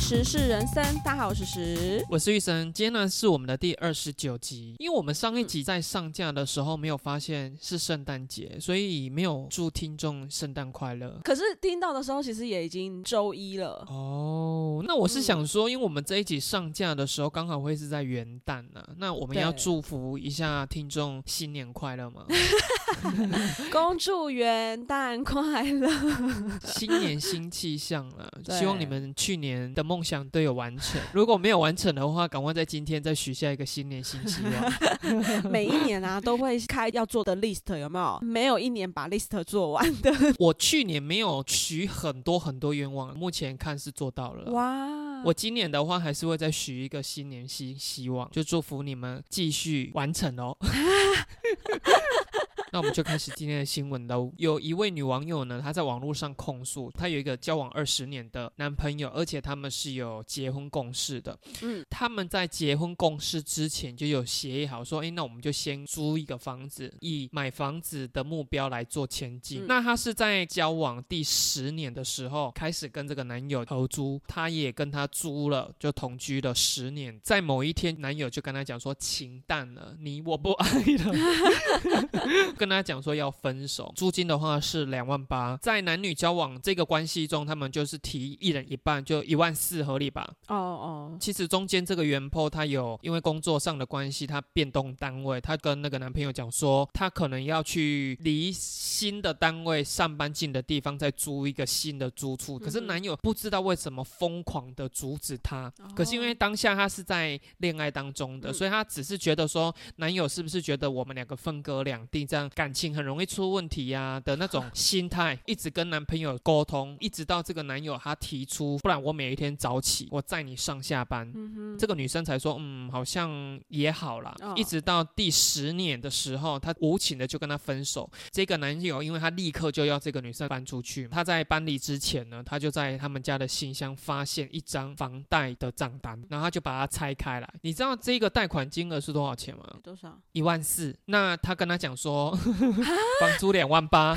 时事人生，大家好，我是时。我是玉生，今天呢是我们的第二十九集。因为我们上一集在上架的时候没有发现是圣诞节，所以没有祝听众圣诞快乐。可是听到的时候，其实也已经周一了。哦，那我是想说，因为我们这一集上架的时候刚好会是在元旦呢，那我们要祝福一下听众新年快乐吗？恭祝元旦快乐！新年新气象了，对希望你们去年的梦想都有完成。如果没有完成的话，赶快在今天再许下一个新年新希望。每一年啊都会开要做的 list，有没有？没有一年把 list 做完的。我去年没有许很多很多愿望，目前看是做到了。哇，我今年的话还是会再许一个新年新希望，就祝福你们继续完成哦。那我们就开始今天的新闻喽。有一位女网友呢，她在网络上控诉，她有一个交往二十年的男朋友，而且他们是有结婚共识的。嗯，他们在结婚共识之前就有协议好，说，诶，那我们就先租一个房子，以买房子的目标来做前进。嗯那她是在交往第十年的时候开始跟这个男友合租，她也跟他租了，就同居了十年。在某一天，男友就跟她讲说，情淡了，你我不爱了，跟他讲说要分手。租金的话是两万八，在男女交往这个关系中，他们就是提一人一半，就一万四合理吧？哦哦，其实中间这个原 po 他有因为工作上的关系，他变动单位，他跟那个男朋友讲说，他可能要去离新的单位上班近的地方再租一个新的租处。可是男友不知道为什么疯狂的阻止他，哦可是因为当下他是在恋爱当中的，嗯所以他只是觉得说，男友是不是觉得我们两个分隔两地，这样感情很容易出问题呀、的那种心态，一直跟男朋友沟通，一直到这个男友他提出，不然我每一天早起，我载你上下班。这个女生才说，嗯，好像也好啦。哦一直到第十年的时候，她无情的就跟他分手。这个男友，因为他立刻就要这个女生搬出去，他在搬离之前呢，他就在他们家的信箱发现一张房贷的账单，然后他就把它拆开来。你知道这个贷款金额是多少钱吗？多少？一万四。那他跟他讲说，房租两万八。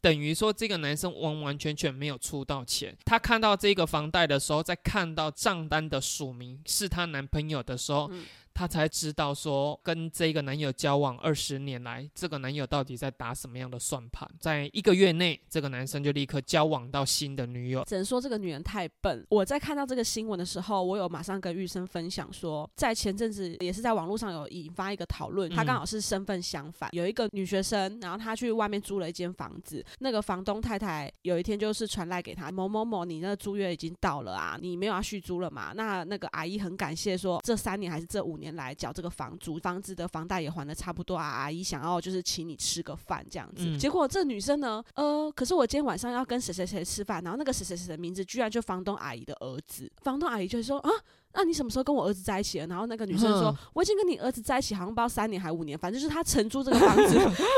等于说，这个男生完完全全没有出到钱。他看到这个房贷的时候，在看到账单的署名是她男朋友的时候，嗯她才知道说，跟这个男友交往二十年来，这个男友到底在打什么样的算盘。在一个月内，这个男生就立刻交往到新的女友。只能说这个女人太笨。我在看到这个新闻的时候，我有马上跟玉生分享说，在前阵子也是在网络上有引发一个讨论，她嗯刚好是身份相反，有一个女学生，然后她去外面租了一间房子，那个房东太太有一天就是传来给她某某某，你那个租约已经到了啊，你没有要续租了嘛？那那个阿姨很感谢说，这三年还是这五年来缴这个房租，房子的房贷也还的差不多啊，阿姨想要就是请你吃个饭这样子。嗯结果这女生呢，呃，可是我今天晚上要跟谁谁谁吃饭，然后那个谁谁谁的名字居然就房东阿姨的儿子，房东阿姨就说啊。那你什么时候跟我儿子在一起了？然后那个女生说嗯：“我已经跟你儿子在一起，好像不知道三年还五年，反正就是他承租这个房子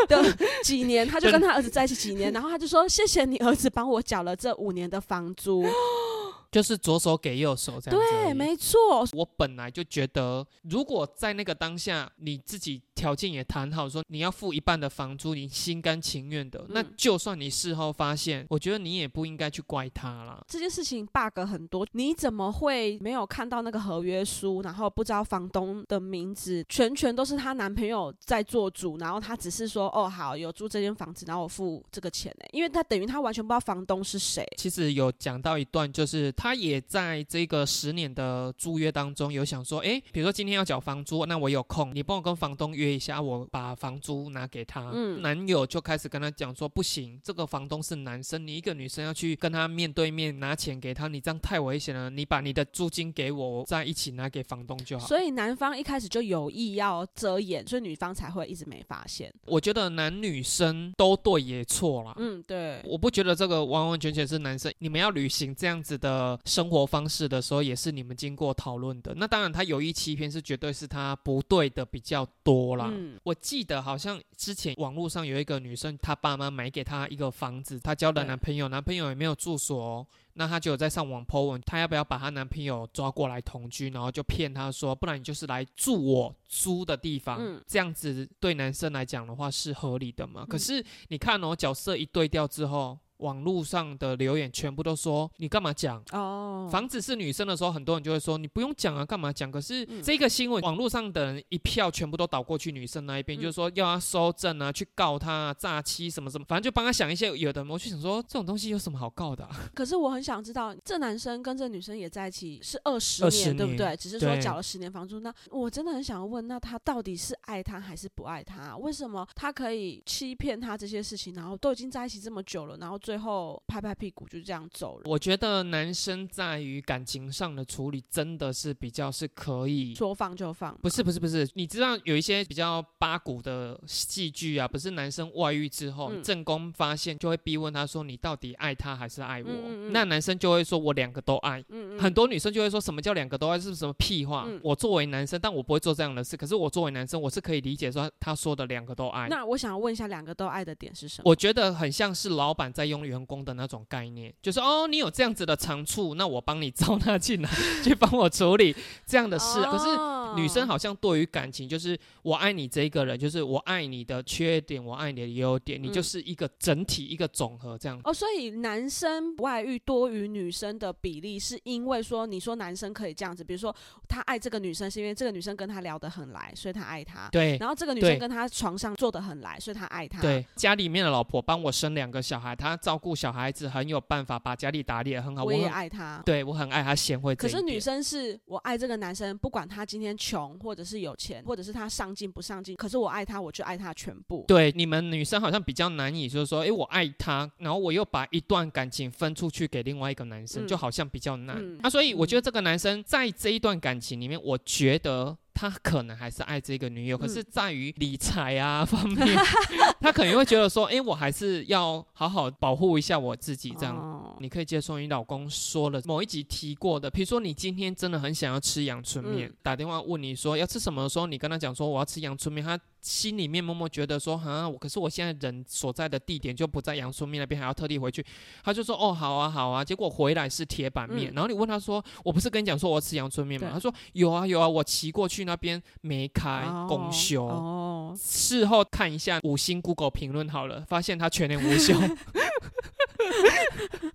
的 几年，他就跟他儿子在一起几年。然后他就说：谢谢你儿子帮我缴了这五年的房租。就是左手给右手这样子对，没错，我本来就觉得，如果在那个当下你自己条件也谈好，说你要付一半的房租，你心甘情愿的，那嗯就算你事后发现，我觉得你也不应该去怪他啦。这件事情 bug 很多，你怎么会没有看到那个合约书，然后不知道房东的名字，全全都是她男朋友在做主，然后她只是说哦好有租这间房子，然后我付这个钱呢、因为她等于她完全不知道房东是谁。其实有讲到一段，就是他也在这个十年的租约当中有想说，哎，比如说今天要缴房租，那我有空，你帮我跟房东约一下，我把房租拿给他。嗯男友就开始跟他讲说，不行，这个房东是男生，你一个女生要去跟他面对面拿钱给他，你这样太危险了，你把你的租金给我，我再一起拿给房东就好。所以男方一开始就有意要遮掩，所以女方才会一直没发现。我觉得男女生都对也错啦。嗯，对，我不觉得这个完完全全是男生，你们要履行这样子的生活方式的时候，也是你们经过讨论的。那当然，他有意欺骗是绝对是他不对的比较多啦。嗯我记得好像之前网络上有一个女生，她爸妈买给她一个房子，她交了男朋友，男朋友也没有住所、哦。那她就有在上网 po 文，她要不要把她男朋友抓过来同居，然后就骗她说，不然你就是来住我租的地方，嗯这样子对男生来讲的话是合理的嘛？可嗯是你看哦，角色一对调之后，网络上的留言全部都说你干嘛讲？哦，房子是女生的时候，很多人就会说你不用讲啊，干嘛讲？可是嗯这个新闻，网络上的人一票全部都倒过去女生那一边，嗯就是说要他收证啊，去告他啊，诈欺什么什么，反正就帮他想一些有的。我就想说，这种东西有什么好告的、啊？可是我很想知道，这男生跟这女生也在一起是二十20年，对不对？只是说缴了十年房租。那我真的很想问，那他到底是爱他还是不爱他？为什么他可以欺骗他这些事情，然后都已经在一起这么久了，然后最后拍拍屁股就这样走了？我觉得男生在于感情上的处理真的是比较是可以。说放就放，不是不是不是，你知道有一些比较八股的戏剧啊，不是男生外遇之后，嗯正宫发现就会逼问他说：“你到底爱他还是爱我？”嗯嗯嗯那男生就会说：“我两个都爱。”很多女生就会说什么叫两个都爱是什么屁话？嗯我作为男生，但我不会做这样的事。可是我作为男生，我是可以理解说他说的两个都爱。那我想问一下，两个都爱的点是什么？我觉得很像是老板在用员工的那种概念，就是哦，你有这样子的长处，那我帮你招纳进来，去帮我处理这样的事。可是哦女生好像对于感情，就是我爱你这一个人，就是我爱你的缺点，我爱你的优点，你嗯就是一个整体，一个总和这样。哦，所以男生外遇多于女生的比例，是因为说你说男生可以这样子，比如说他爱这个女生，是因为这个女生跟他聊得很来，所以他爱她。对然后这个女生跟他床上做得很来，所以他爱她。对，家里面的老婆帮我生两个小孩，她照顾小孩子很有办法，把家里打理得很好。我也很爱他。对我很爱他贤惠。可是女生是我爱这个男生，不管他今天穷，或者是有钱，或者是他上进不上进，可是我爱他，我就爱他全部。对你们女生好像比较难以，就是说，诶，我爱他，然后我又把一段感情分出去给另外一个男生，嗯就好像比较难。嗯啊，所以我觉得这个男生在这一段感情里面，我觉得。他可能还是爱这个女友，可是嗯在于理财啊 方面，他可能会觉得说，诶，我还是要好好保护一下我自己，这样哦你可以接受你老公说了某一集提过的，比如说你今天真的很想要吃阳春面，嗯打电话问你说要吃什么的时候，你跟他讲说我要吃阳春面，他心里面默默觉得说哈，我可是我现在人所在的地点就不在阳春面那边，还要特地回去，他就说哦好啊好啊，结果回来是铁板面，嗯然后你问他说我不是跟你讲说我要吃阳春面吗？他说有啊有啊，我骑过去那边没开，哦公休。哦，事后看一下五星 Google 评论好了，发现他全年无休。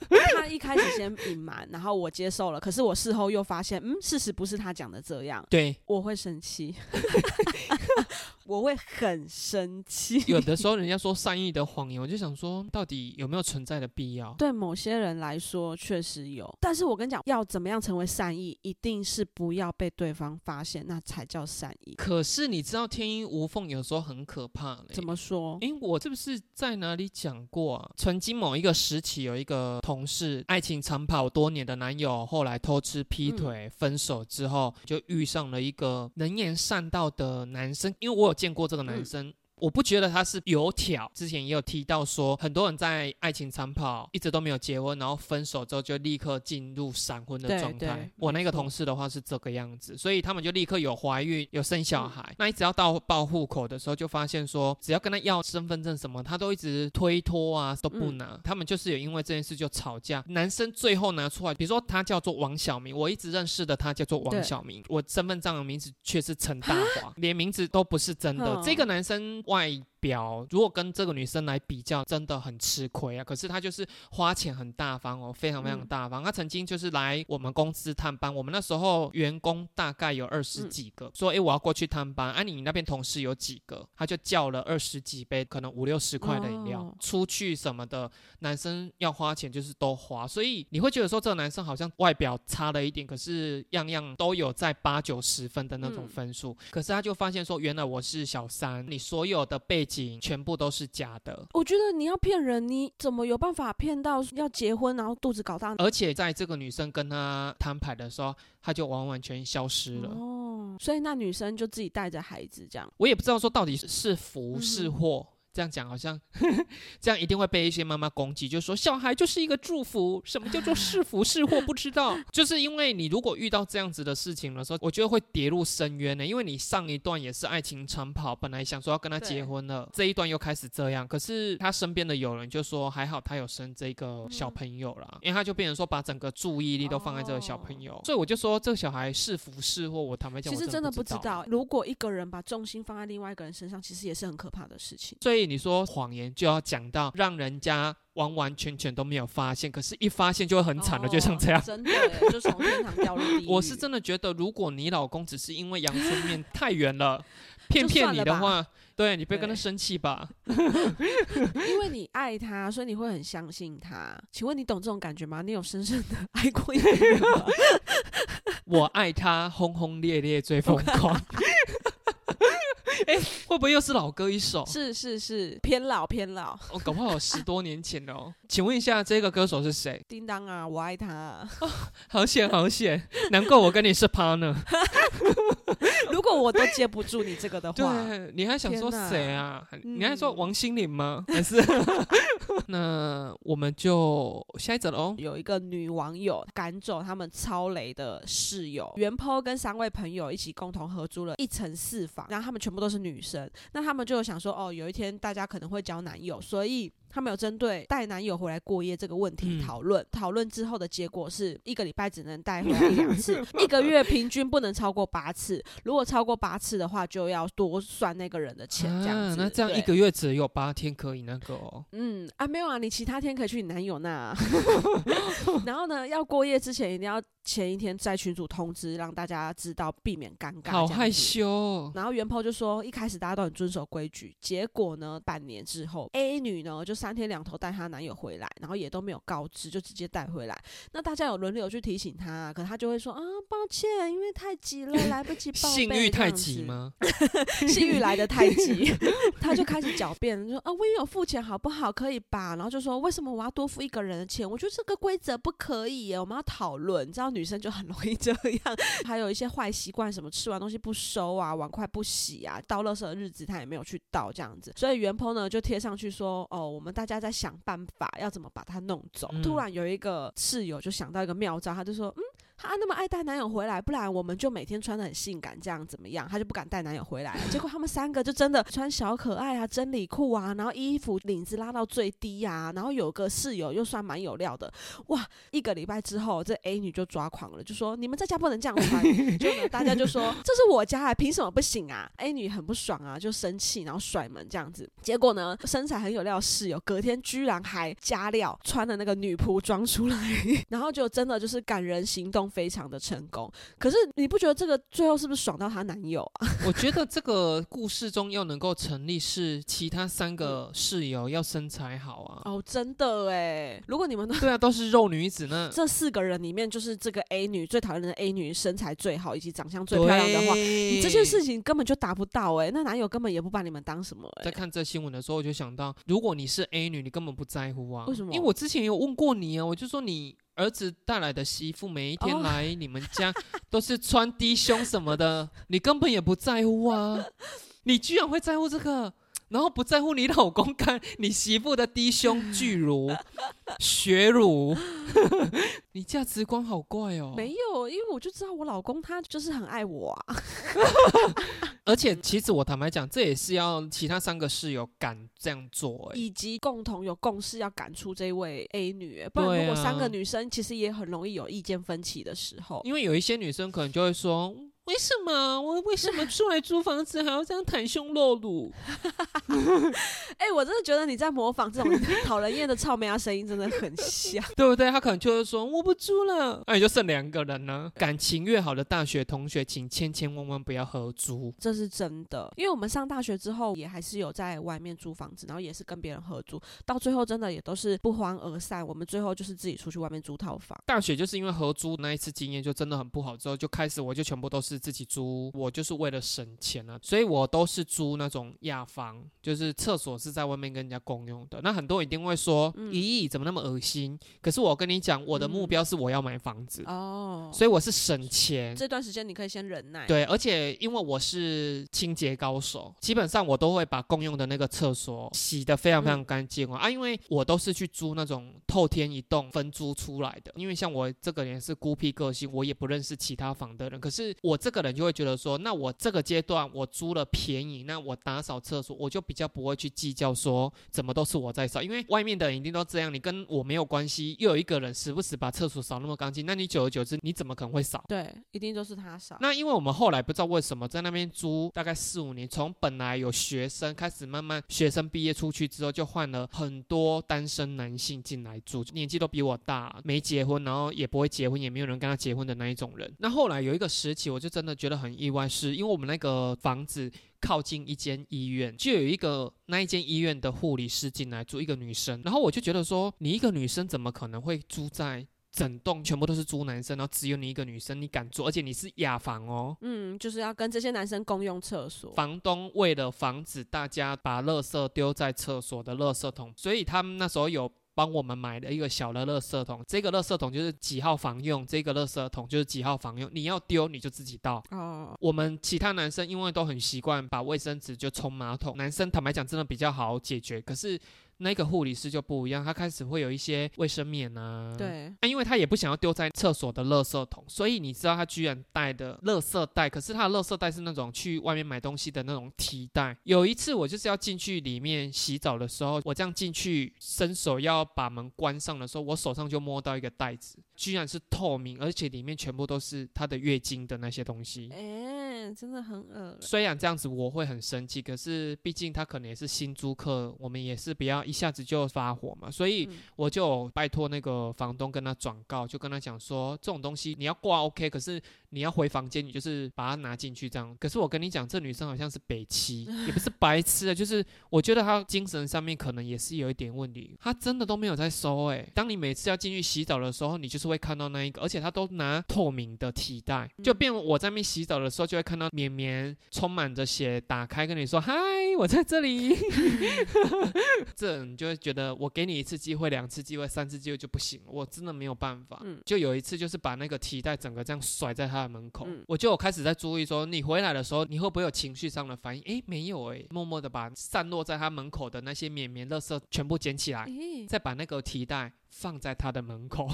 他一开始先隐瞒，然后我接受了，可是我事后又发现，嗯，事实不是他讲的这样，对，我会生气，我会很生气。有的时候人家说善意的谎言，我就想说，到底有没有存在的必要？对某些人来说确实有，但是我跟你讲，要怎么样成为善意，一定是不要被对方发现，那才叫善意。可是你知道天衣无缝有时候很可怕嘞。怎么说？诶，我是不是在哪里讲过啊？曾经某一个时期，有一个同事，爱情长跑多年的男友，后来偷吃、劈腿、分手之后，就遇上了一个能言善道的男生。因为我有见过这个男生。我不觉得他是油条，之前也有提到说，很多人在爱情长跑一直都没有结婚，然后分手之后就立刻进入闪婚的状态。我那个同事的话是这个样子，所以他们就立刻有怀孕、有生小嗯孩。那一直要到报户口的时候，就发现说，只要跟他要身份证什么，他都一直推脱啊，都不嗯拿。他们就是有因为这件事就吵架。男生最后拿出来，比如说他叫做王小明，我一直认识的他叫做王对小明，我身份证的名字却是陈大华，连名字都不是真的。嗯这个男生外表如果跟这个女生来比较，真的很吃亏啊。可是他就是花钱很大方哦，非常非常嗯大方。他曾经就是来我们公司探班，我们那时候员工大概有二十嗯几个，说诶我要过去探班，啊你那边同事有几个？他就叫了二十几杯，可能五六十块的饮料，哦出去什么的，男生要花钱就是都花，所以你会觉得说这个男生好像外表差了一点，可是样样都有在八九十分的那种嗯分数。可是他就发现说，原来我是小三，你所有的背景全部都是假的。我觉得你要骗人，你怎么有办法骗到要结婚，然后肚子搞大？而且在这个女生跟他摊牌的时候，他就完完全消失了。哦，所以那女生就自己带着孩子这样。我也不知道说到底是福是嗯祸。这样讲好像，这样一定会被一些妈妈攻击，就说小孩就是一个祝福，什么叫做是福是祸不知道，就是因为你如果遇到这样子的事情的时候，我觉得会跌入深渊呢。因为你上一段也是爱情长跑，本来想说要跟他结婚了，这一段又开始这样，可是他身边的友人就说还好他有生这个小朋友啦，因为他就变成说把整个注意力都放在这个小朋友，所以我就说这个小孩是福是祸，我坦白讲，我其实真的不不知道，如果一个人把重心放在另外一个人身上，其实也是很可怕的事情。所以以你说谎言就要讲到让人家完完全全都没有发现，可是一发现就会很惨的，就像这样哦。真的，就从天堂掉入地狱。我是真的觉得，如果你老公只是因为阳春面太远了，骗骗你的话，对你不要跟他生气吧。因为你爱他，所以你会很相信他。请问你懂这种感觉吗？你有深深的爱过一个人吗？我爱他轰轰烈烈最疯狂。哎、会不会又是老歌一首？是是是，偏老偏老。哦，搞不好有十多年前的哦。请问一下，这个歌手是谁？叮当啊，我爱他啊、好险好险，难怪我跟你是 partner。如果我都接不住你这个的话，对，你还想说谁啊？你还说嗯王心凌吗？还是？那我们就下一则喽。有一个女网友赶走他们超雷的室友，袁坡跟三位朋友一起共同合租了一层四房，然后他们全部都都是女生，那他们就想说，哦，有一天大家可能会交男友，所以。他们有针对带男友回来过夜这个问题嗯讨论，讨论之后的结果是一个礼拜只能带回来一 两次，一个月平均不能超过八次。如果超过八次的话，就要多算那个人的钱，这样子。啊，那这样一个月只有八天可以那个哦。嗯啊，没有啊，你其他天可以去你男友那。啊然后呢，要过夜之前一定要前一天在群组通知，让大家知道，避免尴尬。好害。羞哦。然后袁抛就说，一开始大家都很遵守规矩，结果呢，半年之后，A 女呢就三天两头带她男友回来，然后也都没有告知，就直接带回来。那大家有轮流去提醒她，可她就会说啊，抱歉，因为太急了，来不及报备。性欲太？急吗？性欲来的太急，她就开始狡辩，说啊，我也有付钱，好不好？可以吧？然后就说为什么我要多付一个人的钱？我觉得这个规则不可以耶，我们要讨论。你知道女生就很容易这样，还有一些坏习惯，什么吃完东西不收啊，碗筷不洗啊，倒垃圾的日子她也没有去倒这样子。所以袁鹏呢就贴上去说，哦，我们大家在想办法要怎么把它弄走。嗯突然有一个室友就想到一个妙招，他就说，嗯。她那么爱带男友回来，不然我们就每天穿的很性感，这样怎么样？她就不敢带男友回来。结果他们三个就真的穿小可爱啊、真理裤啊，然后衣服领子拉到最低啊，然后有个室友又算蛮有料的，哇！一个礼拜之后，这 A 女就抓狂了，就说你们在家不能这样穿。就，大家就说这是我家啊，凭什么不行啊？A 女很不爽啊，就生气，然后甩门这样子。结果呢，身材很有料室友隔天居然还加料，穿的那个女仆装出来，然后就真的就是感人行动非常的成功。可是你不觉得这个最后是不是爽到她男友啊？我觉得这个故事中要能够成立，是其他三个室友要身材好啊。哦，真的哎，如果你们都 对啊，都是肉女子呢。这四个人里面，就是这个 A 女最讨厌的 A 女身材最好以及长相最漂亮的话，你这件事情根本就达不到哎、那男友根本也不把你们当什么哎、在看这新闻的时候，我就想到，如果你是 A 女，你根本不在乎啊。为什么因为我之前有问过你啊，我就说你儿子带来的媳妇每一天哦来你们家都是穿低胸什么的，你根本也不在乎啊。你居然会在乎这个，然后不在乎你老公看你媳妇的低胸巨乳、血乳，你价值观好怪哦。没有，因为我就知道我老公他就是很爱我啊。而且其实我坦白讲，这也是要其他三个室友敢这样做、欸，以及共同有共识要赶出这位 A 女、欸，不然如果三个女生其实也很容易有意见分歧的时候。因为有一些女生可能就会说，为什么我为什么 出来租房子还要这样袒胸露乳？哎、我真的觉得你在模仿这种讨人厌的臭美啊声音，真的很像。对不对？他可能就是说我不租了，那、你就剩两个人了。感情越好的大学同学，请千千万万不要合租。这是真的，因为我们上大学之后也还是有在外面租房子，然后也是跟别人合租，到最后真的也都是不欢而散。我们最后就是自己出去外面租套房。大学就是因为合租那一次经验就真的很不好，之后就开始我就全部都是自己租，我就是为了省钱啊，所以我都是租那种亚房，就是厕所是在外面跟人家共用的。那很多人一定会说，嗯咦，怎么那么恶心？可是我跟你讲，我的目嗯标是我要买房子，哦，所以我是省钱。这段时间你可以先忍耐。对，而且因为我是清洁高手，基本上我都会把共用的那个厕所洗得非常非常干净哦、啊，因为我都是去租那种透天一栋分租出来的。因为像我这个人是孤僻个性，我也不认识其他房的人，可是我这个人就会觉得说，那我这个阶段我租了便宜，那我打扫厕所，我就比较不会去计较说怎么都是我在扫，因为外面的人一定都这样，你跟我没有关系。又有一个人时不时把厕所扫那么干净，那你久而久之，你怎么可能会扫？对，一定都是他扫。那因为我们后来不知道为什么在那边租大概四五年，从本来有学生开始，慢慢学生毕业出去之后，就换了很多单身男性进来住，年纪都比我大，没结婚，然后也不会结婚，也没有人跟他结婚的那一种人。那后来有一个时期，我就真的觉得很意外，是因为我们那个房子靠近一间医院，就有一个那一间医院的护理师进来住，一个女生，然后我就觉得说，你一个女生怎么可能会住在？整栋全部都是租男生，然后只有你一个女生，你敢住？而且你是雅房哦。嗯，就是要跟这些男生共用厕所。房东为了防止大家把垃圾丢在厕所的垃圾桶，所以他们那时候有帮我们买了一个小的垃圾桶。这个垃圾桶就是几号房用，这个垃圾桶就是几号房用。你要丢你就自己倒。哦。我们其他男生因为都很习惯把卫生纸就冲马桶，男生坦白讲真的比较好解决。可是。那个护理师就不一样，他开始会有一些卫生棉啊，对，那因为他也不想要丢在厕所的垃圾桶，所以你知道他居然带的垃圾袋，可是他的垃圾袋是那种去外面买东西的那种提袋。有一次我就是要进去里面洗澡的时候，我这样进去伸手要把门关上的时候，我手上就摸到一个袋子，居然是透明，而且里面全部都是他的月经的那些东西。哎，真的很恶虽然这样子我会很生气，可是毕竟他可能也是新租客，我们也是比较。一下子就发火嘛，所以我就拜托那个房东跟他转告，就跟他讲说，这种东西你要挂 OK，可是你要回房间，你就是把它拿进去这样。可是我跟你讲，这女生好像是北七，也不是白痴的，就是我觉得她精神上面可能也是有一点问题。她真的都没有在收哎，当你每次要进去洗澡的时候，你就是会看到那一个，而且她都拿透明的提袋，就变我在那边洗澡的时候就会看到绵绵充满着血，打开跟你说嗨，我在这里。这你就会觉得我给你一次机会、两次机会、三次机会就不行，我真的没有办法。嗯，就有一次就是把那个提袋整个这样甩在他的门口，我就开始在注意说，你回来的时候你会不会有情绪上的反应？哎，没有哎，默默的把散落在他门口的那些绵绵垃圾全部捡起来，再把那个提袋放在他的门口。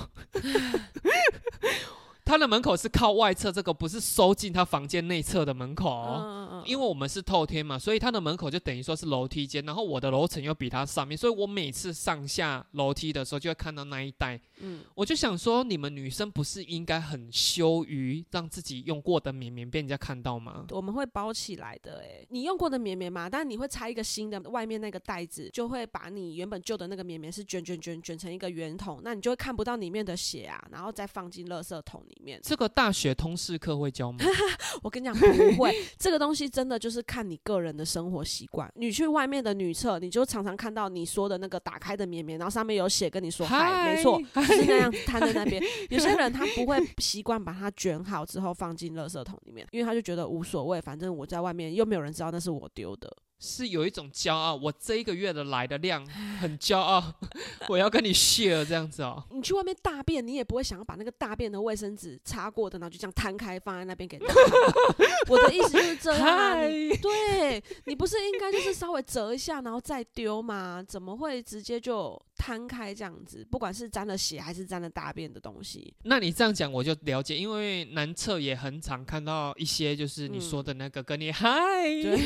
他的门口是靠外侧，这个不是收进他房间内侧的门口。嗯嗯嗯。因为我们是透天嘛，所以他的门口就等于说是楼梯间，然后我的楼层又比他上面，所以我每次上下楼梯的时候就会看到那一带。嗯。我就想说，你们女生不是应该很羞于让自己用过的棉棉被人家看到吗？我们会包起来的，哎，你用过的棉棉嘛，但你会拆一个新的，外面那个袋子就会把你原本旧的那个棉棉是卷卷卷卷成一个圆筒，那你就会看不到里面的血啊，然后再放进垃圾桶里面。这个大学通识课会教吗？我跟你讲不会，这个东西真的就是看你个人的生活习惯。你去外面的女厕，你就常常看到你说的那个打开的绵绵，然后上面有写跟你说嗨，没错，就是那样摊在那边。有些人他不会习惯把它卷好之后放进垃圾桶里面，因为他就觉得无所谓，反正我在外面又没有人知道那是我丢的。是有一种骄傲，我这一个月的来的量很骄傲，我要跟你 share 这样子哦。你去外面大便，你也不会想要把那个大便的卫生纸擦过的，然后就这样摊开放在那边给。我的意思就是这样，对你不是应该就是稍微折一下然后再丢吗？怎么会直接就？摊开这样子，不管是沾了血还是沾了大便的东西，那你这样讲我就了解，因为男厕也很常看到一些，就是你说的那个跟你嗨，对，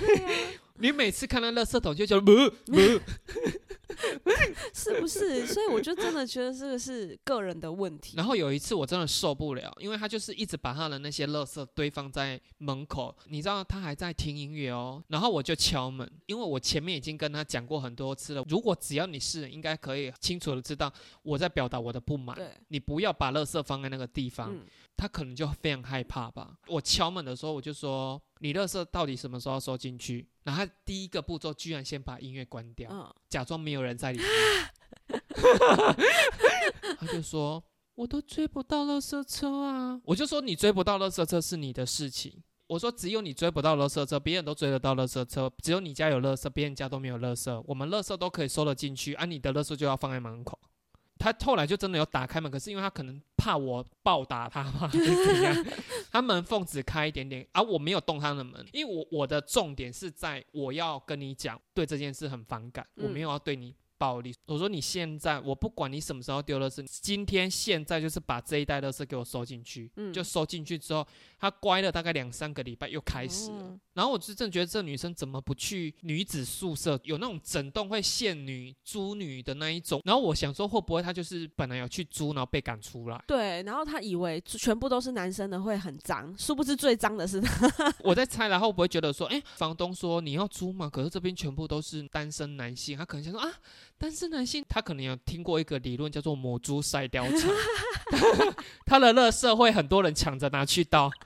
你每次看到垃圾桶就觉得不不。是不是？所以我就真的觉得这个是个人的问题。然后有一次我真的受不了，因为他就是一直把他的那些垃圾堆放在门口，你知道他还在听音乐哦。然后我就敲门，因为我前面已经跟他讲过很多次了。如果只要你是人，应该可以清楚的知道我在表达我的不满。你不要把垃圾放在那个地方。他可能就非常害怕吧。我敲门的时候，我就说：“你垃圾到底什么时候收进去？”然后他第一个步骤居然先把音乐关掉，假装没有人在里面。他就说：“我都追不到垃圾车啊！”我就说：“你追不到垃圾车是你的事情。”我说：“只有你追不到垃圾车，别人都追得到垃圾车。只有你家有垃圾，别人家都没有垃圾。我们垃圾都可以收得进去，而你的垃圾就要放在门口。”他后来就真的有打开门，可是因为他可能怕我暴打他嘛，还是怎样？他门缝只开一点点，而我没有动他的门，因为我我的重点是在我要跟你讲，对这件事很反感，我没有要对你。暴力。我说你现在，我不管你什么时候丢垃圾，今天现在就是把这一袋垃圾给我收进去。嗯就收进去之后，他乖了大概两三个礼拜，又开始了。哦然后我就真的觉得这女生怎么不去女子宿舍，有那种整栋会限女租女的那一种。然后我想说，会不会她就是本来有去租，然后被赶出来？对，然后她以为全部都是男生的会很脏，殊不知最脏的是他。我在猜，然后会不会觉得说，哎，房东说你要租嘛，可是这边全部都是单身男性，他可能想说啊，单身男性，他可能有听过一个理论叫做母猪赛貂蝉，他的乐色会很多人抢着拿去倒。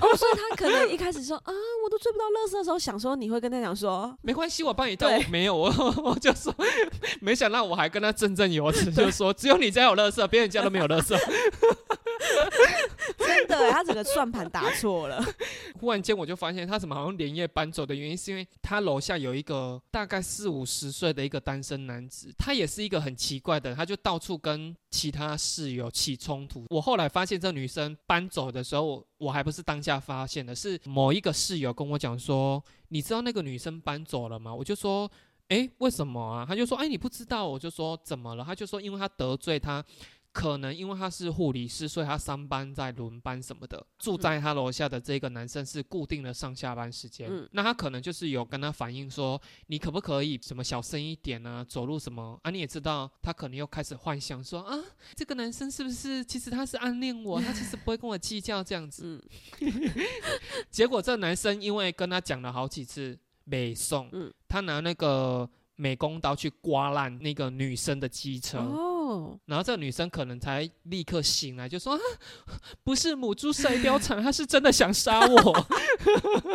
哦，所以他可能一开始说啊，我都追不到乐色的时候，想说你会跟他讲说，没关系，我帮你倒。没有，我我就说，没想到我还跟他振振有词，就说只有你家有乐色，别人家都没有垃圾。真的，他整个算盘打错了。忽然间我就发现他怎么好像连夜搬走的原因，是因为他楼下有一个大概四五十岁的一个单身男子，他也是一个很奇怪的，他就到处跟其他室友起冲突。我后来发现这女生搬走的时候，我还不是当下发现的，是某一个室友跟我讲说，你知道那个女生搬走了吗？我就说。诶，为什么啊？他就说，哎，你不知道？我就说怎么了？他就说，因为他得罪他，可能因为他是护理师，所以他上班在轮班什么的。住在他楼下的这个男生是固定的上下班时间，嗯那他可能就是有跟他反映说，你可不可以什么小声一点啊，走路什么啊？你也知道，他可能又开始幻想说啊，这个男生是不是其实他是暗恋我，他其实不会跟我计较这样子。嗯，结果这男生因为跟他讲了好几次北送，嗯他拿那个美工刀去刮烂那个女生的机车。哦，然后这个女生可能才立刻醒来，就说：“啊、不是母猪赛貂蝉，她是真的想杀我。”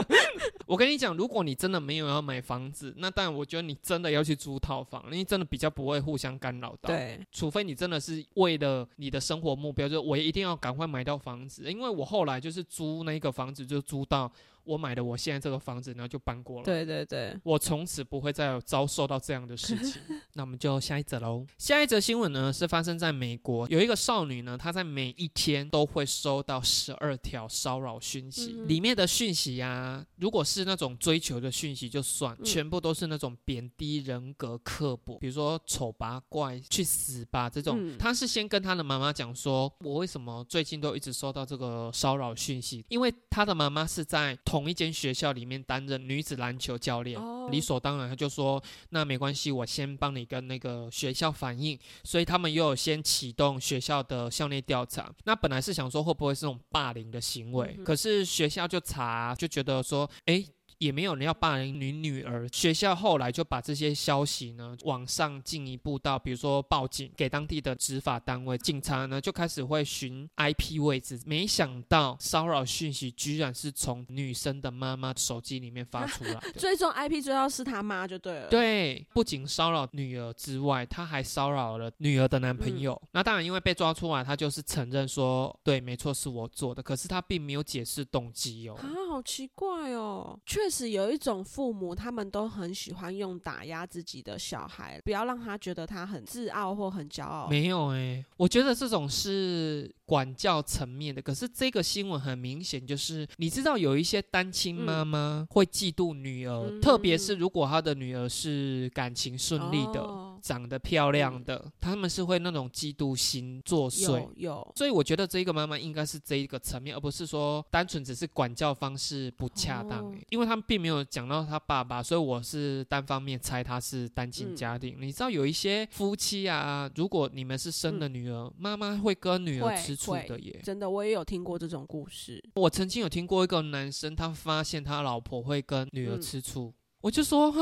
我跟你讲，如果你真的没有要买房子，那当然我觉得你真的要去租套房，因为真的比较不会互相干扰到。，对，除非你真的是为了你的生活目标，就是我一定要赶快买到房子。因为我后来就是租那个房子，就租到我买的我现在这个房子，然后就搬过了。对对对，我从此不会再有遭受到这样的事情。那我们就下一则喽。下一则新闻呢是发生在美国，有一个少女呢，她在每一天都会收到十二条骚扰讯息，嗯里面的讯息啊，如果是那种追求的讯息就算，嗯全部都是那种贬低人格、刻薄，比如说丑八怪、去死吧这种。嗯她是先跟她的妈妈讲说，我为什么最近都一直收到这个骚扰讯息？因为她的妈妈是在同一间学校里面担任女子篮球教练。哦理所当然，他就说那没关系，我先帮你跟那个学校反映，所以他们又有先启动学校的校内调查。那本来是想说会不会是那种霸凌的行为，嗯可是学校就查，就觉得说，诶。也没有人要霸凌你女儿，学校后来就把这些消息呢往上进一步到，比如说报警给当地的执法单位，警察呢就开始会寻 IP 位置，没想到骚扰讯息居然是从女生的妈妈手机里面发出来的。最终 IP 追到是他妈就对了。，对，不仅骚扰女儿之外，他还骚扰了女儿的男朋友。那当然，因为被抓出来，他就是承认说，对，没错，是我做的。可是他并没有解释动机哦。啊，好奇怪哦！确实有一种父母，他们都很喜欢用打压自己的小孩，不要让他觉得他很自傲或很骄傲。没有哎、我觉得这种是管教层面的。可是这个新闻很明显就是，你知道有一些单亲妈妈会嫉妒女儿，嗯特别是如果她的女儿是感情顺利的、哦长得漂亮的，他们是会那种嫉妒心作祟。有有，所以我觉得这一个妈妈应该是这一个层面，而不是说单纯只是管教方式不恰当、因为他们并没有讲到他爸爸，所以我是单方面猜他是单亲嗯家庭。你知道有一些夫妻啊，如果你们是生了女儿，妈妈会跟女儿吃醋的耶。真的我也有听过这种故事。我曾经有听过一个男生，他发现他老婆会跟女儿嗯吃醋，我就说哈。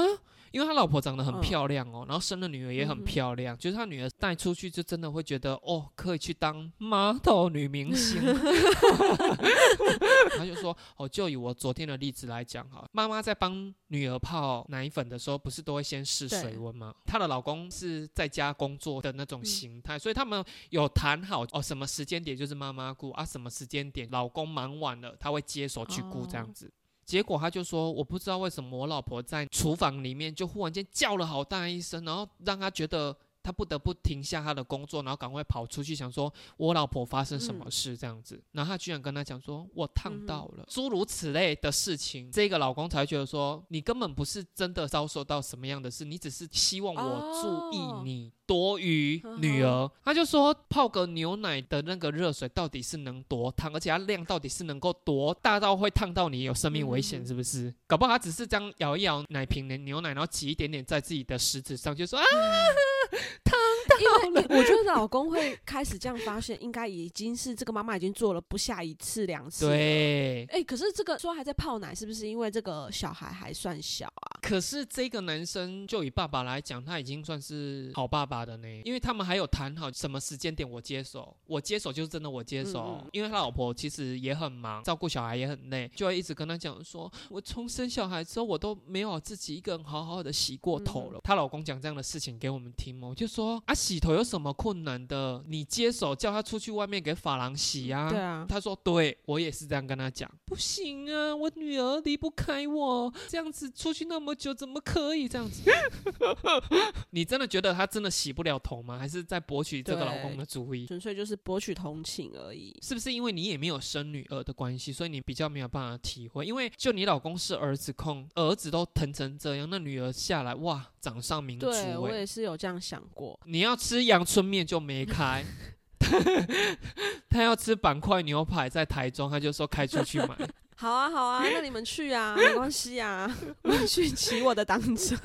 因为他老婆长得很嗯漂亮哦，然后生了女儿也很漂亮，就是他女儿带出去就真的会觉得哦，可以去当 model 女明星。他就说哦，就以我昨天的例子来讲哈，妈妈在帮女儿泡奶粉的时候，不是都会先试水温吗？她的老公是在家工作的那种嗯形态，所以他们有谈好哦，什么时间点就是妈妈顾啊，什么时间点老公忙完了，他会接手去顾这样哦子。结果他就说，我不知道为什么我老婆在厨房里面就忽然间叫了好大一声，然后让他觉得他不得不停下他的工作，然后赶快跑出去，想说我老婆发生什么事这样子。然后他居然跟他讲说，我烫到了，诸如此类的事情，这个老公才觉得说，你根本不是真的遭受到什么样的事，你只是希望我注意你。多于女儿，他就说泡个牛奶的那个热水到底是能多烫，而且它量到底是能够多大到会烫到你有生命危险，是不是？搞不好他只是这样摇一摇奶瓶的牛奶，然后挤一点点在自己的食指上，就说啊，烫到了。我觉得老公会开始这样发现，应该已经是这个妈妈已经做了不下一次两次。对，哎，可是这个说还在泡奶，是不是因为这个小孩还算小啊？可是这个男生就以爸爸来讲，他已经算是好爸爸。的呢，因为他们还有谈好什么时间点我接手，我接手就是真的我接手，因为他老婆其实也很忙，照顾小孩也很累，就会一直跟他讲说，我从生小孩之后我都没有自己一个人好好的洗过头了。她老公讲这样的事情给我们听嘛，我就说啊，洗头有什么困难的？你接手叫他出去外面给发廊洗啊。对啊，他说对我也是这样跟他讲，不行啊，我女儿离不开我，这样子出去那么久怎么可以这样子？你真的觉得他真的洗？不了头吗？还是在博取这个老公的注意？纯粹就是博取同情而已。是不是因为你也没有生女儿的关系，所以你比较没有办法体会？因为就你老公是儿子控，儿子都疼成这样，那女儿下来哇，掌上明珠。对我也是有这样想过。你要吃阳春面就没开，他要吃板块牛排在台中，他就说开出去买。好啊，好啊，那你们去啊，没关系啊，我去骑我的单车。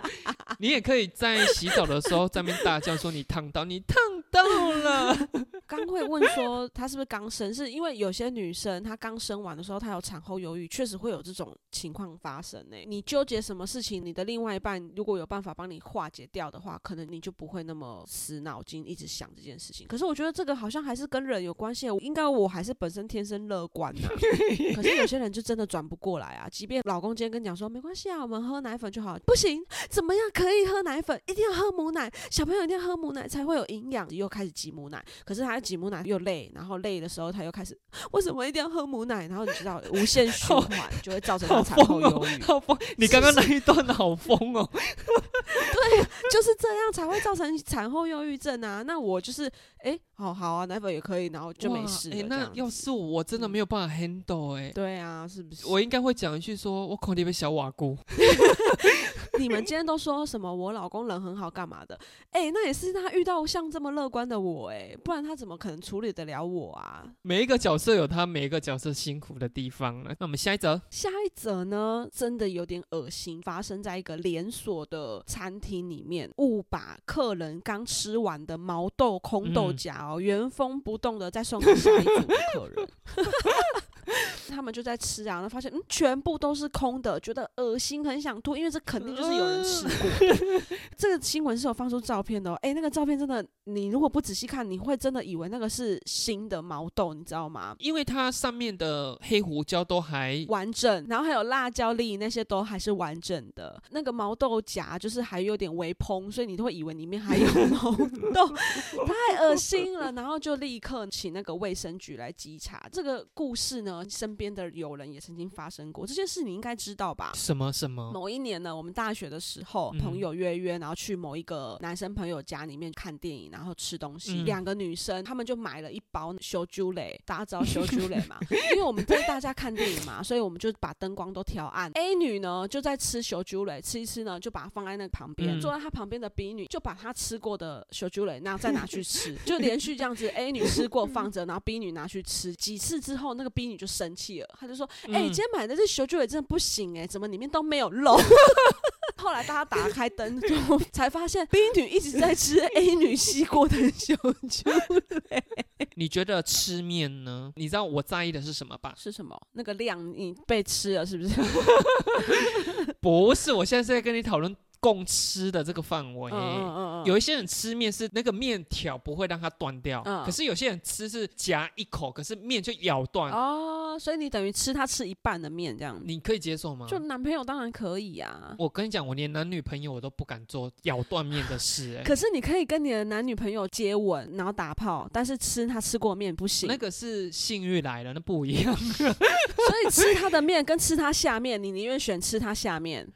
你也可以在洗澡的时候在那边大叫说你烫到，你烫到了。刚会问说她是不是刚生，是因为有些女生她刚生完的时候她有产后忧郁，确实会有这种情况发生呢。你纠结什么事情，你的另外一半如果有办法帮你化解掉的话，可能你就不会那么死脑筋一直想这件事情。可是我觉得这个好像还是跟人有关系，应该我还是本身天生乐观呐。可是。有些人就真的转不过来啊！即便老公今天跟你讲说没关系啊，我们喝奶粉就好，不行，怎么样可以喝奶粉？一定要喝母奶，小朋友一定要喝母奶才会有营养。又开始挤母奶，可是他挤母奶又累，然后累的时候他又开始为什么一定要喝母奶？然后你知道 无限循环就会造成他产后忧郁。好疯！你刚刚那一段好疯哦。对，就是这样才会造成产后忧郁症啊。那我就是哎，好好啊，奶粉也可以，然后就没事。哎，那要是我，真的没有办法 handle 哎。对啊，是不是？我应该会讲一句说，我口里边小瓦姑。你们今天都说什么？我老公人很好，干嘛的？哎，那也是他遇到像这么乐观的我，哎，不然他怎么可能处理得了我啊？每一个角色有他每一个角色辛苦的地方呢。那我们下一则，下一则呢，真的有点恶心，发生在一个连锁的餐厅里面，误把客人刚吃完的毛豆空豆荚哦，原封不动的再送给下一组客人。他们就在吃啊，然后发现嗯，全部都是空的，觉得恶心，很想吐，因为这肯定就是有人吃过。这个新闻是有放出照片的，哦，哎，那个照片真的，你如果不仔细看，你会真的以为那个是新的毛豆，你知道吗？因为它上面的黑胡椒都还完整，然后还有辣椒粒那些都还是完整的。那个毛豆荚就是还有点微蓬，所以你都会以为里面还有毛豆，太恶心了。然后就立刻请那个卫生局来稽查。这个故事呢，身边。边的友人也曾经发生过这件事，你应该知道吧？什么什么？某一年呢，我们大学的时候，朋友约约，然后去某一个男生朋友家里面看电影，然后吃东西。两个女生，他们就买了一包修猪蕾，大家知道修猪蕾嘛？因为我们带大家看电影嘛，所以我们就把灯光都调暗。A 女呢就在吃修猪蕾，吃一吃呢，就把它放在那旁边。坐在她旁边的 B 女就把她吃过的修猪蕾，然后再拿去吃，就连续这样子。A 女吃过放着，然后 B 女拿去吃几次之后，那个 B 女就生气。他就说：“哎，今天买的这小猪也真的不行哎，怎么里面都没有肉？” 后来大家打开灯之后，才发现 B 女一直在吃 A 女吸过的小。你觉得吃面呢？你知道我在意的是什么吧？是什么？那个量你被吃了是不是？不是，我现在是在跟你讨论。共吃的这个范围，有一些人吃面是那个面条不会让它断掉，可是有些人吃是夹一口，可是面就咬断。哦，所以你等于吃他吃一半的面这样，你可以接受吗？就男朋友当然可以啊。我跟你讲，我连男女朋友我都不敢做咬断面的事。哎，可是你可以跟你的男女朋友接吻，然后打炮，但是吃他吃过面不行。那个是性欲来了，那不一样。所以吃他的面跟吃他下面，你宁愿选吃他下面。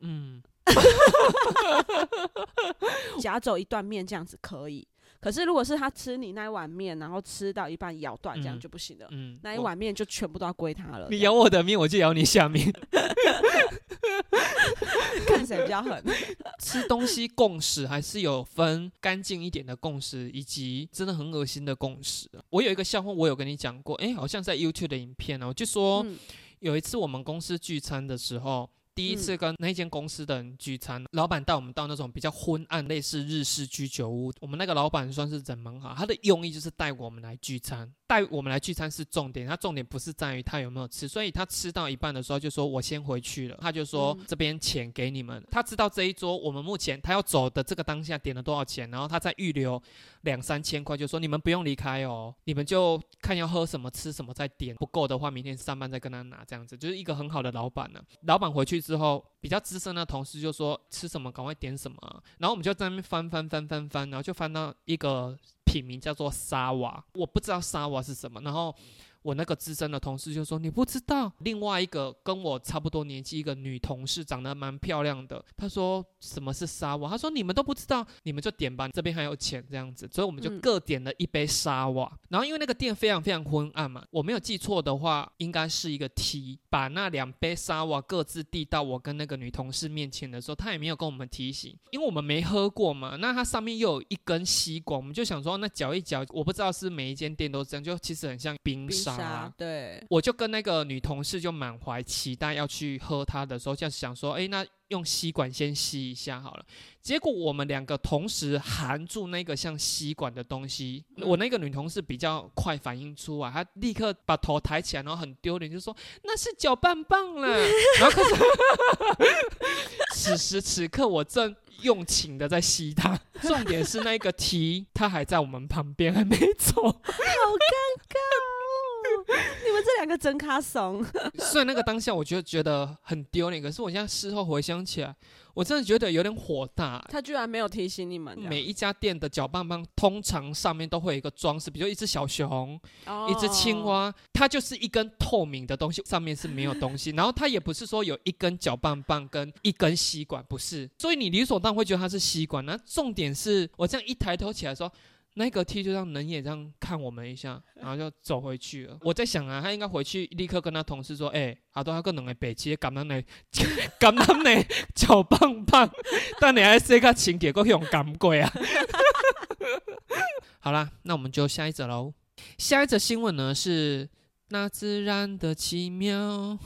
嗯。夹走一段面这样子可以，可是如果是他吃你那一碗面，然后吃到一半咬断，这样嗯就不行了。那一碗面就全部都要归他了。你咬我的面，我就咬你下面。看谁比较狠？吃东西共识还是有分干净一点的共识，以及真的很恶心的共识。我有一个笑话，我有跟你讲过，诶，好像在 YouTube 的影片呢、我就说嗯有一次我们公司聚餐的时候。第一嗯次跟那间公司的人聚餐，老板带我们到那种比较昏暗、类似日式居酒屋。我们那个老板算是人蛮好，他的用意就是带我们来聚餐，带我们来聚餐是重点，他重点不是在于他有没有吃，所以他吃到一半的时候就说：“我先回去了。”他就说：“嗯这边钱给你们。”他知道这一桌我们目前他要走的这个当下点了多少钱，然后他再预留两三千块，就说：“你们不用离开哦，你们就看要喝什么、吃什么再点，不够的话明天上班再跟他拿。”这样子就是一个很好的老板呢、老板回去之后，比较资深的同事就说：“吃什么赶快点什么啊、然后我们就在那边翻翻翻翻翻，然后就翻到一个品名叫做沙瓦，我不知道沙瓦是什么，然后。我那个资深的同事就说：“你不知道？”另外一个跟我差不多年纪一个女同事，长得蛮漂亮的，她说：“什么是沙瓦？”她说：“你们都不知道，你们就点吧，这边还有钱这样子。”所以我们就嗯各点了一杯沙瓦。然后因为那个店非常非常昏暗嘛，我没有记错的话，应该是一个 T，把那两杯沙瓦各自递到我跟那个女同事面前的时候，她也没有跟我们提醒，因为我们没喝过嘛。那它上面又有一根吸管，我们就想说，那嚼一嚼，我不知道是每一间店都这样，就其实很像冰冰沙。沙对，我就跟那个女同事就满怀期待要去喝它的时候，就想说，哎，那用吸管先吸一下好了。结果我们两个同时含住那个像吸管的东西，嗯我那个女同事比较快反应出来，她立刻把头抬起来，然后很丢脸，就说那是搅拌棒了。然后可是此时此刻我正用情的在吸它，重点是那个 T 它还在我们旁边还没走。好尴尬哦！你们这两个真卡怂，虽然那个当下我觉得觉得很丢脸，可是我现在事后回想起来，我真的觉得有点火大。他居然没有提醒你们，每一家店的搅拌棒通常上面都会有一个装饰，比如一只小熊、哦一只青，蛙，它就是一根透明的东西，上面是没有东西。然后它也不是说有一根搅拌棒跟一根吸管，不是。所以你理所当然会觉得它是吸管。那重点是我这样一抬头起来说。那个 T 就让冷眼这样看我们一下，然后就走回去了。我在想啊，他应该回去立刻跟他同事说：“哎、阿多他个两个北街橄榄的橄榄的 搅拌棒，但你还是个情节够用感鬼啊。”好啦，那我们就下一则喽。下一则新闻呢是那自然的奇妙，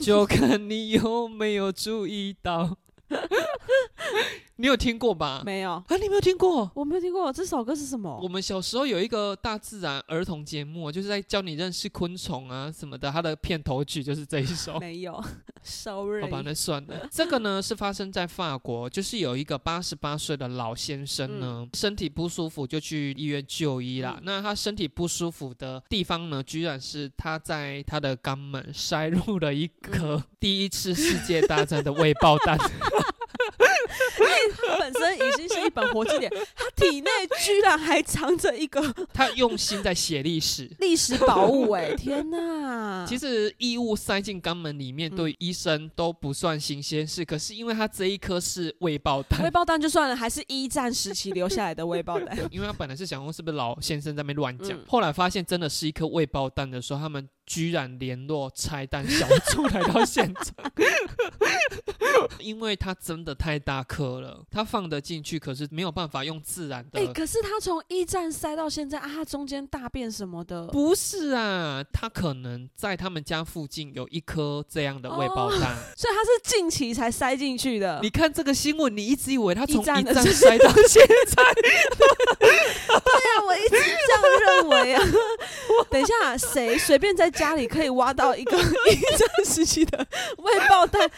就看你有没有注意到。你有听过吧？没有，啊，你没有听过？我没有听过这首歌是什么我？们小时候有一个大自然儿童节目，就是在教你认识昆虫啊什么的，它的片头曲就是这一首。没有，sorry。好吧，那算了。这个呢是发生在法国，就是有一个八十八岁的老先生呢，身体不舒服就去医院就医啦。嗯那他身体不舒服的地方呢，居然是他在他的肛门塞入了一颗第一次世界大战的未爆弹。已经是一本活字典，他体内居然还藏着一个他用心在写历史。历史宝物、哎，天哪！其实异物塞进肛门里面，嗯对医生都不算新鲜事。可是因为他这一颗是未爆弹，未，爆弹就算了，还是一战时期留下来的未爆弹。因为他本来是想说是不是老先生在那边乱讲，嗯后来发现真的是一颗未爆弹的时候，他们居然联络拆弹小组来到现场，因为它真的太大颗了，它放得进去，可是没有办法用自然的。哎、可是他从一战塞到现在啊，他中间大便什么的，不是啊，他可能在他们家附近有一颗这样的未爆弹。所以他是近期才塞进去的。你看这个新闻，你一直以为他从一战的一战塞到现在，对啊，我一直这样认为啊。等一下，谁随便在家里可以挖到一个一战时期的未爆弹？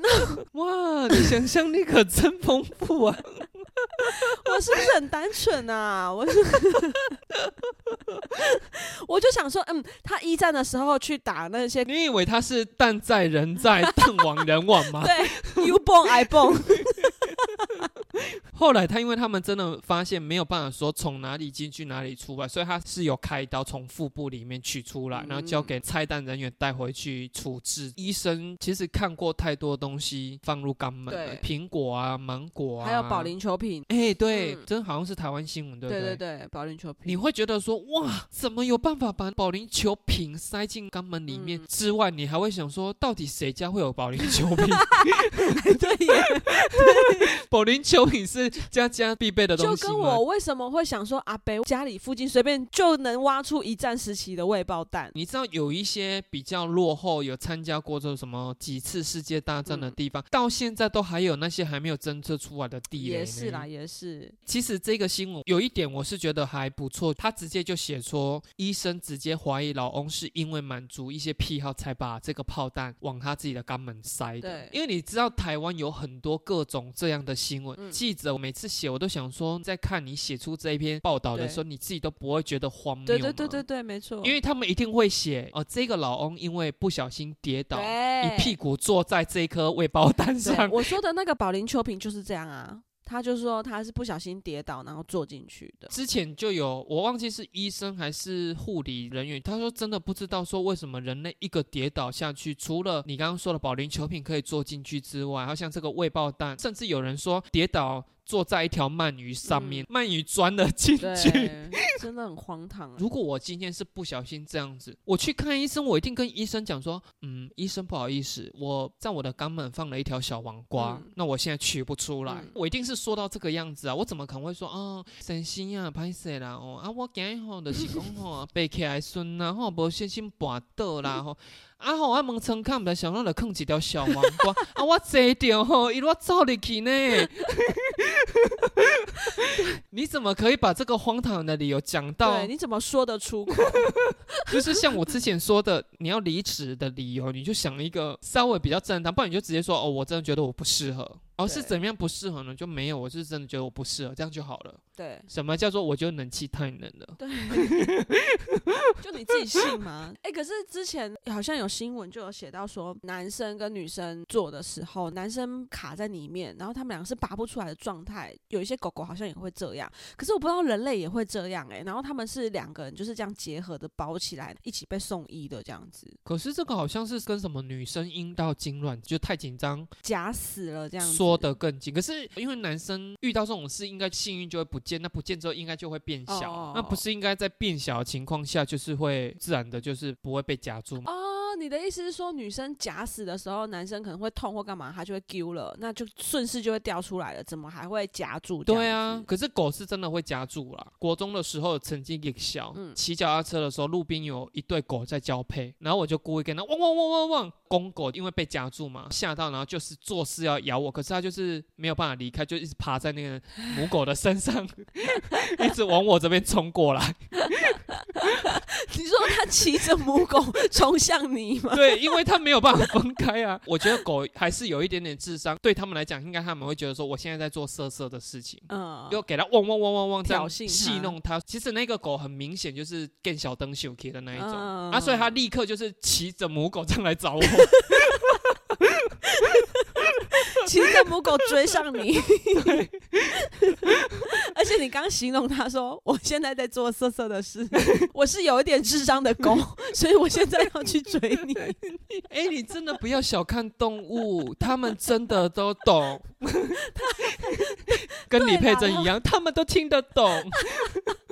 那哇，你想象力可真丰富啊！我是不是很单纯啊？我是，我就想说，嗯，他一战的时候去打那些，你以为他是弹在人在，弹亡人亡吗？对，you born I born，后来他因为他们真的发现没有办法说从哪里进去哪里出来，所以他是有开刀从腹部里面取出来，然后交给拆弹人员带回去处置。医生其实看过太多东西放入肛门了，对苹果啊、芒果啊，还有保。龄球瓶，哎、对，嗯真好像是台湾新闻，对不对对对对，保龄球瓶。你会觉得说哇，怎么有办法把保龄球瓶塞进肛门里面？嗯之外，你还会想说，到底谁家会有保龄球瓶？对耶，保龄球 瓶是家家必备的东西就跟我为什么会想说阿北家里附近随便就能挖出一战时期的未爆弹。你知道有一些比较落后，有参加过这什么几次世界大战的地方，到现在都还有那些还没有侦测出来的地雷。也是啦，。也是，其实这个新闻有一点我是觉得还不错，他直接就写说，医生直接怀疑老翁是因为满足一些癖好才把这个炮弹往他自己的肛门塞的对。因为你知道台湾有很多各种这样的新闻，嗯记者我每次写我都想说，在看你写出这一篇报道的时候，你自己都不会觉得荒谬对对对对对，没错。因为他们一定会写哦，这个老翁因为不小心跌倒，对一屁股坐在这一颗未爆弹上。我说的那个保龄球瓶就是这样啊，他就说他是不小心跌倒然后坐进去的。之前就有，我忘记是医生还是护理人员，他说真的不知道说为什么人类一个跌倒下去，除了你刚刚说的保龄球品可以坐进去之外，好像这个未爆弹，甚至有人说跌倒坐在一条鳗鱼上面，嗯鳗鱼钻了进去。真的很荒唐啊。如果我今天是不小心这样子，我去看医生，我一定跟医生讲说，嗯，医生不好意思，我在我的肛门放了一条小黄瓜，嗯那我现在取不出来，嗯我一定是说到这个样子啊，我怎么可能会说哦，神心啊，歹势啦，哦啊，我今日吼就是讲吼 背起来顺啦，吼无小心绊倒啦吼。啊吼！我门窗看，毋知想到就放一条小黄瓜，啊，我坐着吼，伊我走入去呢。你怎么可以把这个荒唐的理由讲到对，你怎么说得出口？就是像我之前说的，你要离职的理由，你就想一个稍微比较正当，不然你就直接说哦，我真的觉得我不适合。哦，是怎么样不适合呢？就没有，我是真的觉得我不适合，这样就好了。对什么叫做我觉得冷气太冷了？对，就你自己信吗？哎、可是之前好像有新闻就有写到说，男生跟女生做的时候，男生卡在里面，然后他们两个是拔不出来的状态。有一些狗狗好像也会这样，可是我不知道人类也会这样哎、然后他们是两个人就是这样结合的包起来，一起被送医的这样子，可是这个好像是跟什么女生阴道痉挛就太紧张假死了这样子。说的更紧。可是因为男生遇到这种事，应该幸运就会不见，那不见之后应该就会变小，哦那不是应该在变小的情况下，就是会自然的，就是不会被夹住吗？哦，你的意思是说，女生假死的时候，男生可能会痛或干嘛，他就会丢了，那就顺势就会掉出来了，怎么还会夹住？对啊，，可是狗是真的会夹住啦。国中的时候曾经也小，嗯骑脚踏车的时候，路边有一对狗在交配，然后我就故意跟它汪汪汪汪汪，公狗因为被夹住嘛，吓到，然后就是做事要咬我，可是它就是没有办法离开，就一直爬在那个母狗的身上，一直往我这边冲过来。你说他骑着母狗冲向你吗？对，因为它没有办法分开啊。我觉得狗还是有一点点智商，对他们来讲，应该他们会觉得说，我现在在做色色的事情。嗯，又给它汪汪汪汪汪这样戏弄它。其实那个狗很明显就是更小灯秀 K 的那一种、嗯啊，所以它立刻就是骑着母狗这样来找我。骑着母狗追上你，而且你刚形容他说，我现在在做色色的事，我是有一点智商的狗，所以我现在要去追你。哎、你真的不要小看动物，他们真的都懂，跟李佩珍一样，他们都听得懂。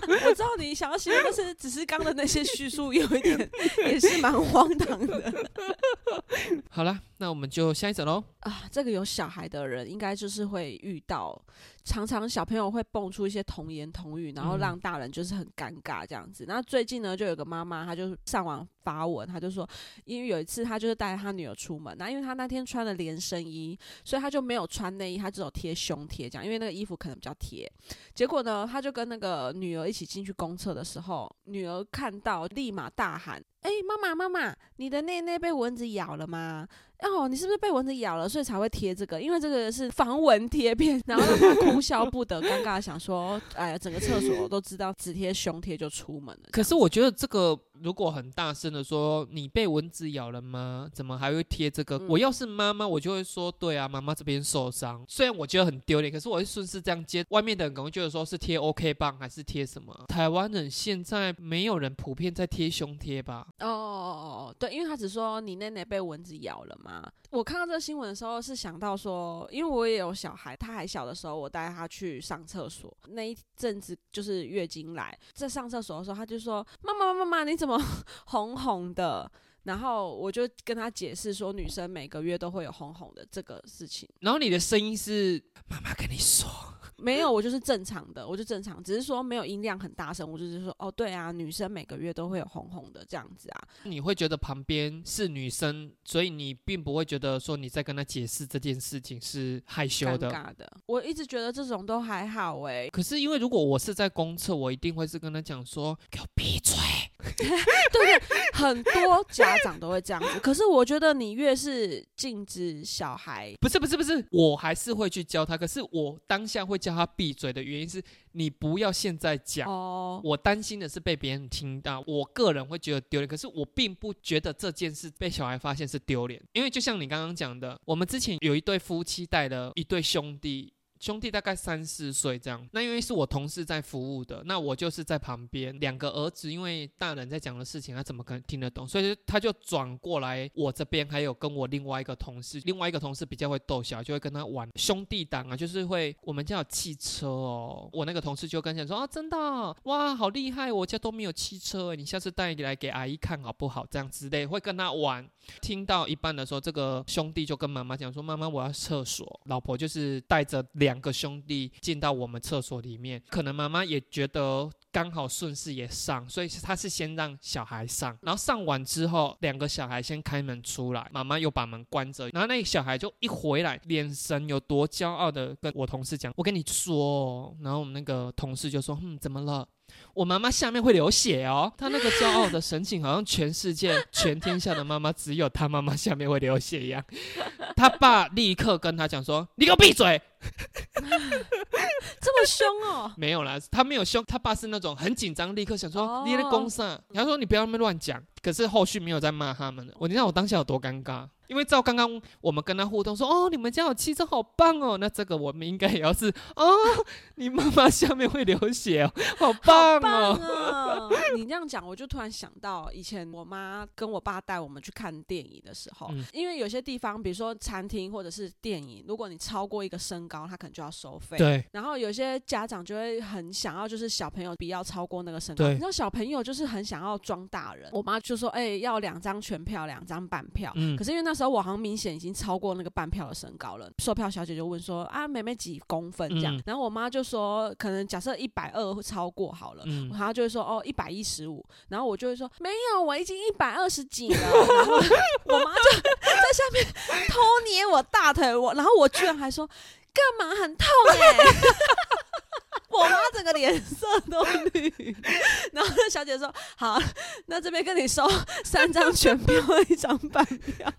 我知道你想要形容，但是只是刚的那些叙述有一点 也是蛮荒唐的 好了，那我们就下一首喽。啊。这个有小孩的人应该就是会遇到，常常小朋友会蹦出一些童言童语，然后嗯让大人就是很尴尬这样子。那最近呢，就有个妈妈，她就上网发文，她就说，因为有一次她就是带她女儿出门，那因为她那天穿了连身衣，所以她就没有穿内衣，她只有贴胸贴这样，因为那个衣服可能比较贴。结果呢，她就跟那个女儿一起进去公厕的时候，女儿看到立马大喊：“哎、妈妈妈妈，你的内内被蚊子咬了吗？”哦，你是不是被蚊子咬了，所以才会贴这个？因为这个是防蚊贴片，然后让他哭笑不得，尴尬的想说：“哎呀，整个厕所都知道只贴胸贴就出门了。”可是我觉得这个如果很大声的说你被蚊子咬了吗？怎么还会贴这个？嗯我要是妈妈，我就会说对啊，妈妈这边受伤。虽然我觉得很丢脸，可是我会顺势这样接。外面的人可能会觉得说是贴 OK 棒还是贴什么？台湾人现在没有人普遍在贴胸贴吧？哦哦哦哦，对，因为他只说你奶奶被蚊子咬了吗。我看到这个新闻的时候是想到说，因为我也有小孩，他还小的时候，我带他去上厕所，那一阵子就是月经来，在上厕所的时候，他就说：“妈妈妈妈，你怎么 红红的？”然后我就跟他解释说，女生每个月都会有红红的这个事情。然后你的声音是妈妈跟你说，没有，我就是正常的，我就正常，只是说没有音量很大声，我就是说，哦，对啊，女生每个月都会有红红的这样子啊。你会觉得旁边是女生，所以你并不会觉得说你在跟她解释这件事情是害羞尴的。尬的，我一直觉得这种都还好哎、可是因为如果我是在公厕，我一定会是跟他讲说给我闭 嘴。很多家长都会这样子。可是我觉得你越是禁止小孩，不是不是不是，我还是会去教他。可是我当下会叫他闭嘴的原因是你不要现在讲。哦，我担心的是被别人听到，我个人会觉得丢脸，可是我并不觉得这件事被小孩发现是丢脸，因为就像你刚刚讲的，我们之前有一对夫妻带了一对兄弟。兄弟大概三四岁这样，那因为是我同事在服务的，那我就是在旁边。两个儿子因为大人在讲的事情，他怎么可能听得懂？所以他就转过来我这边，还有跟我另外一个同事，另外一个同事比较会逗小，就会跟他玩兄弟档啊，就是会我们家有汽车哦，我那个同事就跟他讲说啊，真的哇，好厉害，我家都没有汽车诶，你下次带来给阿姨看好不好？这样之类会跟他玩。听到一半的时候，这个兄弟就跟妈妈讲说：“妈妈，我要厕所。”老婆就是带着两两个兄弟进到我们厕所里面，可能妈妈也觉得。刚好顺势也上，所以他是先让小孩上，然后上完之后，两个小孩先开门出来，妈妈又把门关着，然后那个小孩就一回来，眼神有多骄傲的跟我同事讲：“我跟你说哦。”然后我们那个同事就说：“嗯，怎么了？”我妈妈下面会流血哦。她那个骄傲的神情，好像全世界、全天下的妈妈只有她妈妈下面会流血一样。他爸立刻跟他讲说：“你给我闭嘴！” 这么凶哦。没有啦，他没有凶，他爸是那种很紧张，立刻想说：“哦你在公上。”他说：“你不要那么乱讲。”可是后续没有再骂他们了。我你知道我当下有多尴尬？因为照刚刚我们跟他互动说：“哦，你们家有汽车，好棒哦。”那这个我们应该也要是哦，你妈妈下面会流血哦，好棒棒哦。啊！你这样讲，我就突然想到，以前我妈跟我爸带我们去看电影的时候，嗯因为有些地方，比如说餐厅或者是电影，如果你超过一个身高，他可能就要收费。对，然后有些家长就会很想要，就是小朋友不要超过那个身高。对你知道小朋友就是很想要装大人。我妈就说：“哎、要两张全票，两张半票。嗯可是因为那时候我好像明显已经超过那个半票的身高了，售票小姐就问说：“啊，妹妹几公分这样？”嗯然后我妈就说：“可能假设一百二会超过好了。”嗯然后就会说哦一百一十五，然后我就会说没有，我已经一百二十几了。然后我妈就 在下面偷捏我大腿，我然后我居然还说干嘛很痛哎、我妈整个脸色都绿，然后那小姐说：“好，那这边跟你收三张全票，一张半票。”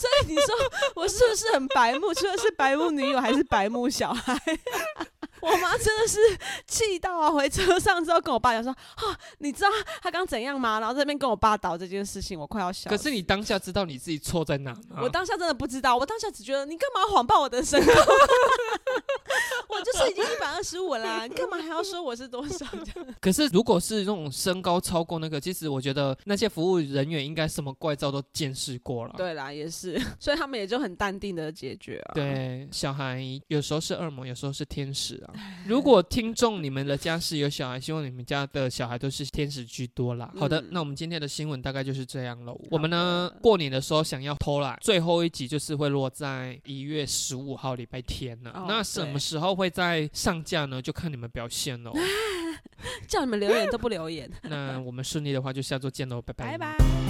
所以你说我是不是很白目？除了是白目女友，还是白目小孩？我妈真的是气到啊！回车上之后跟我爸讲说：“啊，你知道他刚怎样吗？”然后这边跟我爸倒这件事情，我快要笑死。可是你当下知道你自己错在哪吗？我当下真的不知道，我当下只觉得你干嘛谎报我的身高？我就是已经一百二十五啦，你干嘛还要说我是多少？可是如果是那种身高超过那个，其实我觉得那些服务人员应该什么怪招都见识过了。对啦，也是，所以他们也就很淡定的解决啊。，对，小孩有时候是恶魔，有时候是天使啊。如果听众你们的家是有小孩，希望你们家的小孩都是天使居多啦。好的嗯，那我们今天的新闻大概就是这样喽。我们呢，过年的时候想要偷懒，最后一集就是会落在一月十五号礼拜天了。哦那什么时候会在上架呢？就看你们表现喽。叫你们留言都不留言，那我们顺利的话，就下周见喽，拜拜。拜拜。